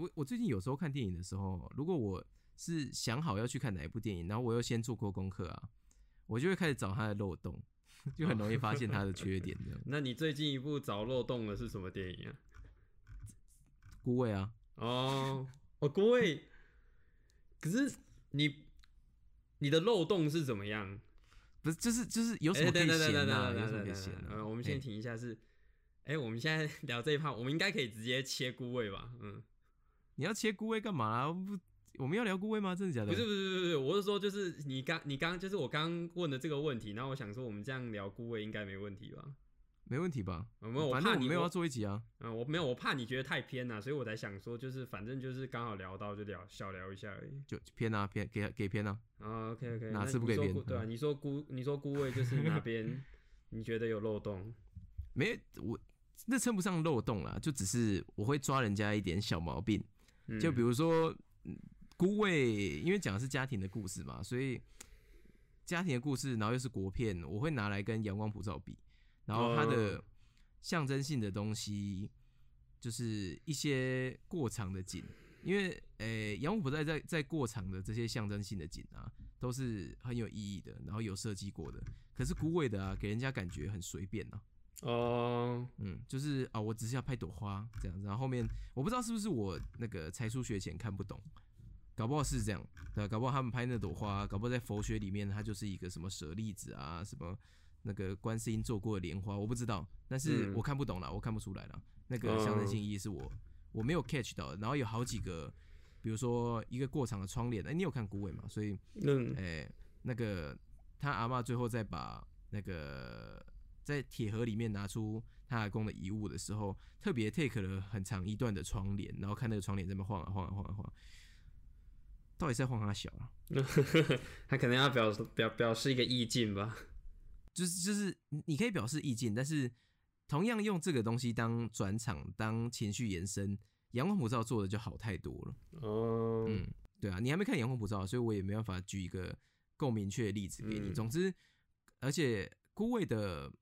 我我最近有时候看电影的时候，如果我是想好要去看哪一部电影，然后我又先做过功课啊，我就会开始找它的漏洞，就很容易发现它的缺点。这样，那你最近一部找漏洞的是什么电影啊？孤味啊，哦，哦，孤味。可是你你的漏洞是怎么样？不是，就是就是有什么可以闲啊？有什么可以闲啊？呃，我们先停一下，是，哎，我们现在 聊这一趴，我们应该可以直接切孤味吧？嗯，你要切孤味干嘛？不，我们要聊孤味吗？真的假的？不是不是不是，我是说，就是你刚你刚就是我刚问的这个问题，然后我想说，我们这样聊孤味应该没问题吧？没问题吧？没有，反正你没有要做一集啊。嗯，我没有，我怕你觉得太偏了，所以我才想说，就是反正就是刚好聊到就聊小聊一下而已。就偏啊偏给给偏啊。啊，OK OK，哪次不给偏？对啊，你说孤你说孤位就是哪边 你觉得有漏洞？没，我那称不上漏洞啦，就只是我会抓人家一点小毛病。就比如说孤位，因为讲的是家庭的故事嘛，所以家庭的故事，然后又是国片，我会拿来跟阳光普照比。然后它的象征性的东西，就是一些过场的景，因为诶，阳光普照在在过场的这些象征性的景啊，都是很有意义的，然后有设计过的。可是孤味的啊，给人家感觉很随便呐。哦，嗯，就是啊，我只是要拍朵花这样子，然后后面我不知道是不是我那个才疏学浅看不懂，搞不好是这样，对，搞不好他们拍那朵花，搞不好在佛学里面它就是一个什么舍利子啊什么。那个观世音做过的莲花，我不知道，但是我看不懂了，我看不出来了。那个象征性意义是我我没有 catch 到。然后有好几个，比如说一个过场的窗帘，哎，你有看古伟嘛？所以，嗯，哎，那个他阿妈最后再把那个在铁盒里面拿出他阿公的遗物的时候，特别 take 了很长一段的窗帘，然后看那个窗帘在那晃啊晃啊晃啊晃，到底是在晃他小啊？他可能要表表表示一个意境吧。就是就是，你可以表示意境，但是同样用这个东西当转场、当情绪延伸，《阳光普照》做的就好太多了。哦，嗯，对啊，你还没看《阳光普照》，所以我也没办法举一个够明确的例子给你。总之，而且孤味的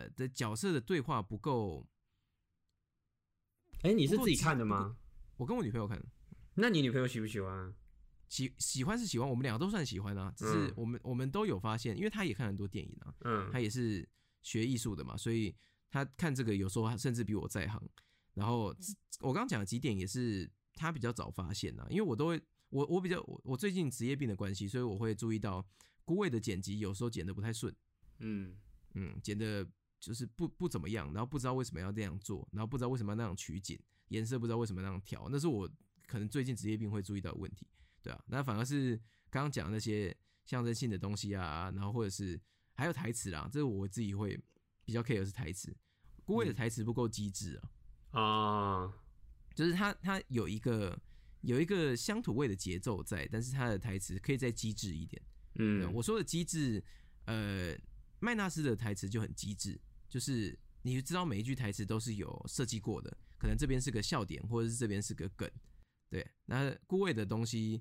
呃的角色的对话不够。哎，你是自己看的吗？我跟我女朋友看。那你女朋友喜不喜欢？喜喜欢是喜欢，我们两个都算喜欢啊。只是我们我们都有发现，因为他也看很多电影啊，嗯，他也是学艺术的嘛，所以他看这个有时候甚至比我在行。然后我刚刚讲的几点也是他比较早发现啊，因为我都会我我比较我我最近职业病的关系，所以我会注意到孤位的剪辑有时候剪的不太顺，嗯嗯，剪的就是不不怎么样，然后不知道为什么要这样做，然后不知道为什么要那样取景，颜色不知道为什么那样调，那是我可能最近职业病会注意到的问题。对啊，那反而是刚刚讲那些象征性的东西啊，然后或者是还有台词啦，这是我自己会比较 care 的是台词。郭伟的台词不够机智啊，啊，就是他他有一个有一个乡土味的节奏在，但是他的台词可以再机智一点。嗯，我说的机智，呃，麦纳斯的台词就很机智，就是你知道每一句台词都是有设计过的，可能这边是个笑点，或者是这边是个梗。对，那顾魏的东西，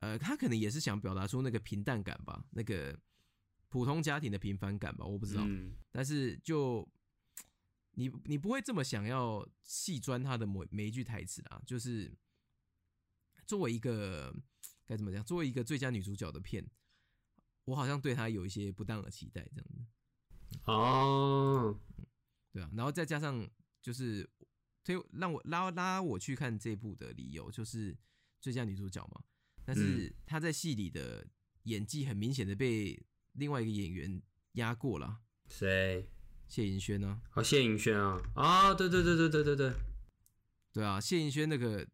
呃，他可能也是想表达出那个平淡感吧，那个普通家庭的平凡感吧，我不知道。但是就你你不会这么想要细钻他的每每一句台词啊，就是作为一个该怎么讲，作为一个最佳女主角的片，我好像对她有一些不当的期待，这样子。哦，对啊，然后再加上就是。推让我拉拉我去看这部的理由就是最佳女主角嘛，但是她在戏里的演技很明显的被另外一个演员压过了。谁？谢盈萱呢？哦，谢盈萱啊！啊，对对对对对对对，对啊，谢盈萱那个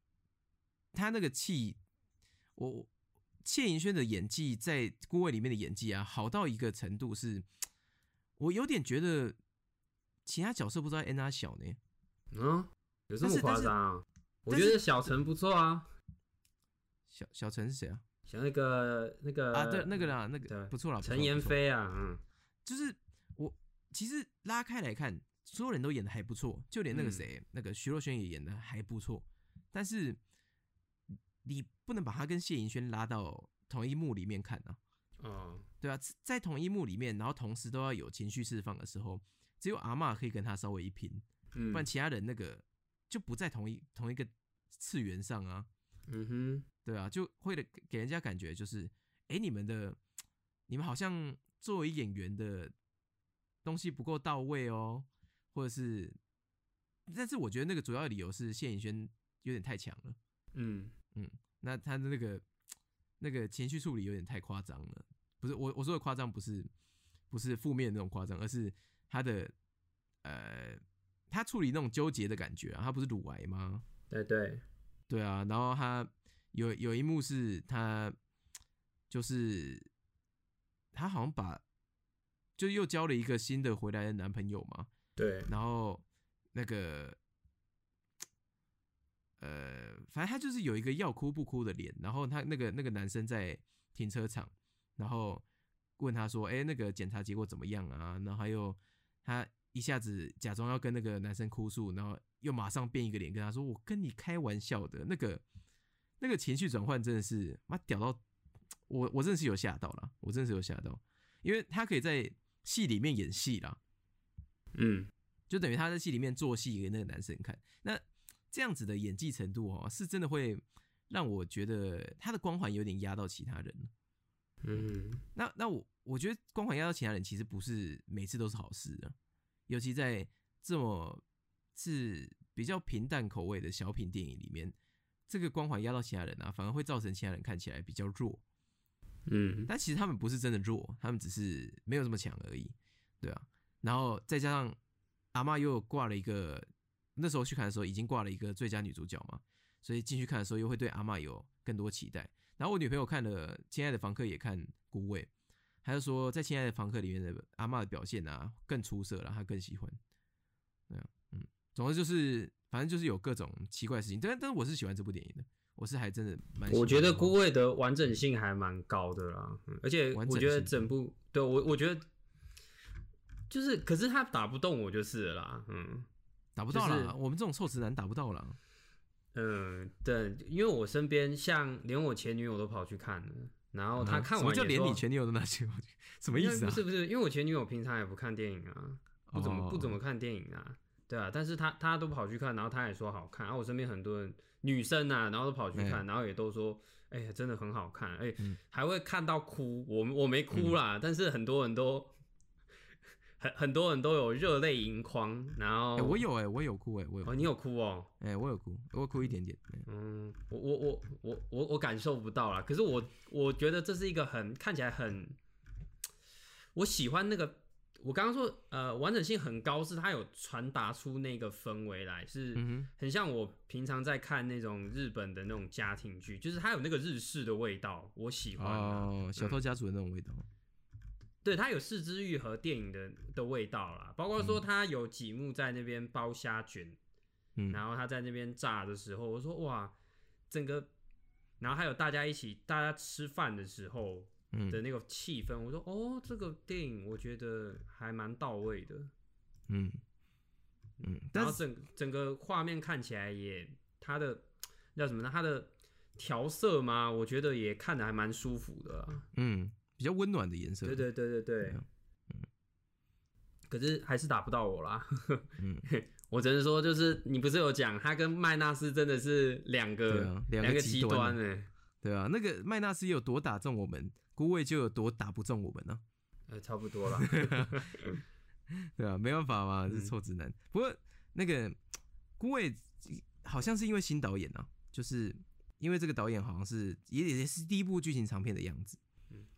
她那个气，我谢盈萱的演技在《孤味》里面的演技啊，好到一个程度，是我有点觉得其他角色不知道 N R 小呢。嗯。有这么夸张？我觉得小陈不错啊。小小陈是谁啊？像那个那个啊，对，那个啦，那个不错啦，陈妍霏啊，嗯，就是我其实拉开来看，所有人都演的还不错，就连那个谁，那个徐若瑄也演的还不错。但是你不能把他跟谢盈萱拉到同一幕里面看啊。哦，对啊，在同一幕里面，然后同时都要有情绪释放的时候，只有阿妈可以跟他稍微一拼，嗯不然其他人那个。就不在同一同一个次元上啊。嗯哼，对啊，就会的给人家感觉就是，哎，你们的你们好像作为演员的东西不够到位哦，或者是，但是我觉得那个主要理由是谢颖轩有点太强了。嗯嗯，那他的那个那个情绪处理有点太夸张了。不是我我说的夸张，不是不是负面那种夸张，而是他的呃，他处理那种纠结的感觉啊，他不是乳癌吗？对对。对啊，然后他有有一幕是他就是他好像把就又交了一个新的回来的男朋友嘛，对，然后那个呃，反正他就是有一个要哭不哭的脸，然后他那个那个男生在停车场，然后问他说：“哎，那个检查结果怎么样啊？”然后还有他一下子假装要跟那个男生哭诉，然后。又马上变一个脸跟他说：“我跟你开玩笑的。”那个那个情绪转换真的是妈屌到我，我真的是有吓到了，我真的是有吓到，因为他可以在戏里面演戏啦，嗯，就等于他在戏里面做戏给那个男生看。那这样子的演技程度哦，是真的会让我觉得他的光环有点压到其他人。嗯，那那我我觉得光环压到其他人，其实不是每次都是好事的，尤其在这么。是比较平淡口味的小品电影里面，这个光环压到其他人啊，反而会造成其他人看起来比较弱。嗯，但其实他们不是真的弱，他们只是没有这么强而已，对啊。然后再加上阿妈又挂了一个，那时候去看的时候已经挂了一个最佳女主角嘛，所以进去看的时候又会对阿妈有更多期待。然后我女朋友看了《亲爱的房客》也看《孤味》，她就说在《亲爱的房客》里面的阿妈的表现啊更出色了，她更喜欢。对啊。总之就是，反正就是有各种奇怪的事情，但但是我是喜欢这部电影的，我是还真的蛮。我觉得《孤味》的完整性还蛮高的啦，而且我觉得整部对我我觉得就是，可是他打不动我就是了啦，嗯，打不到了，我们这种臭直男打不到了。嗯，对，因为我身边像连我前女友都跑去看了，然后他看完，什么叫连你前女友都拿去？什么意思啊？不是不是，因为我前女友平常也不看电影啊，不怎么不怎么看电影啊。对啊，但是他他都跑去看，然后他也说好看，然后我身边很多人女生啊，然后都跑去看，然后也都说，哎呀，真的很好看，哎，还会看到哭，我我没哭啦，但是很多人都很很多人都有热泪盈眶，然后我有哎，我有哭哎，我有哦，你有哭哦，哎，我有哭，我哭一点点，嗯，我我我我我我感受不到啦，可是我我觉得这是一个很看起来很，我喜欢那个。我刚刚说，呃，完整性很高，是它有传达出那个氛围来，是很像我平常在看那种日本的那种家庭剧，就是它有那个日式的味道，我喜欢哦，小偷家族的那种味道。对，它有四之玉和电影的的味道啦，包括说它有几幕在那边包虾卷，嗯，然后他在那边炸的时候，我说哇，整个，然后还有大家一起大家吃饭的时候。的那个气氛，我说哦，这个电影我觉得还蛮到位的，嗯嗯，然后整整个画面看起来也，它的叫什么呢？它的调色嘛，我觉得也看的还蛮舒服的，嗯，比较温暖的颜色，对对对对对，嗯，可是还是打不到我啦，嗯，我只能说就是你不是有讲他跟麦纳斯真的是两个两个极端呢？对啊，那个麦纳斯有多打中我们？孤位就有多打不中我们呢？呃，差不多了，对啊，没办法嘛，是臭直男。不过那个孤位好像是因为新导演啊，就是因为这个导演好像是也也是第一部剧情长片的样子。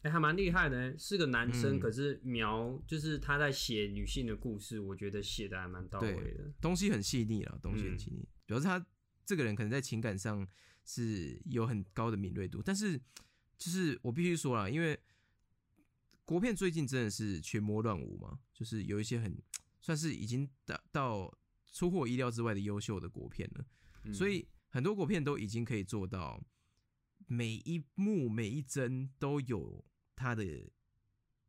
嗯，哎，还蛮厉害的，是个男生，可是描就是他在写女性的故事，我觉得写的还蛮到位的，东西很细腻了，东西很细腻。主要是他这个人可能在情感上是有很高的敏锐度，但是。就是我必须说了，因为国片最近真的是群魔乱舞嘛，就是有一些很算是已经达到出乎我意料之外的优秀的国片了，所以很多国片都已经可以做到每一幕每一帧都有它的意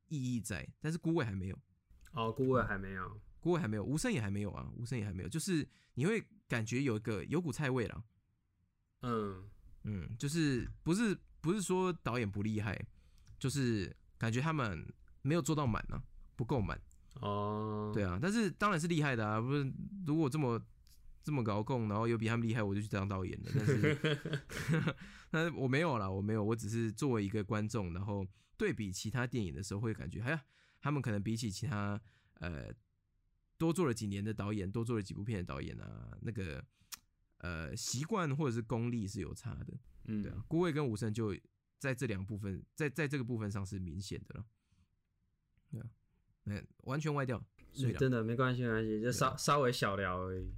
义在，但是孤味还没有哦，孤味还没有，孤味还没有，无声也还没有啊，无声也还没有，就是你会感觉有一个有股菜味了，嗯嗯，就是不是。不是说导演不厉害，就是感觉他们没有做到满呢，不够满哦。对啊，但是当然是厉害的啊。不是如果这么这么高控，然后又比他们厉害，我就去当导演了。但是 但是我没有啦，我没有，我只是作为一个观众，然后对比其他电影的时候，会感觉，哎呀，他们可能比起其他呃多做了几年的导演，多做了几部片的导演啊，那个呃习惯或者是功力是有差的。嗯，对啊，郭伟跟武生就在这两部分，在在这个部分上是明显的了。对啊，那完全歪掉。所以真的没关系，没关系，就稍稍微小聊而已。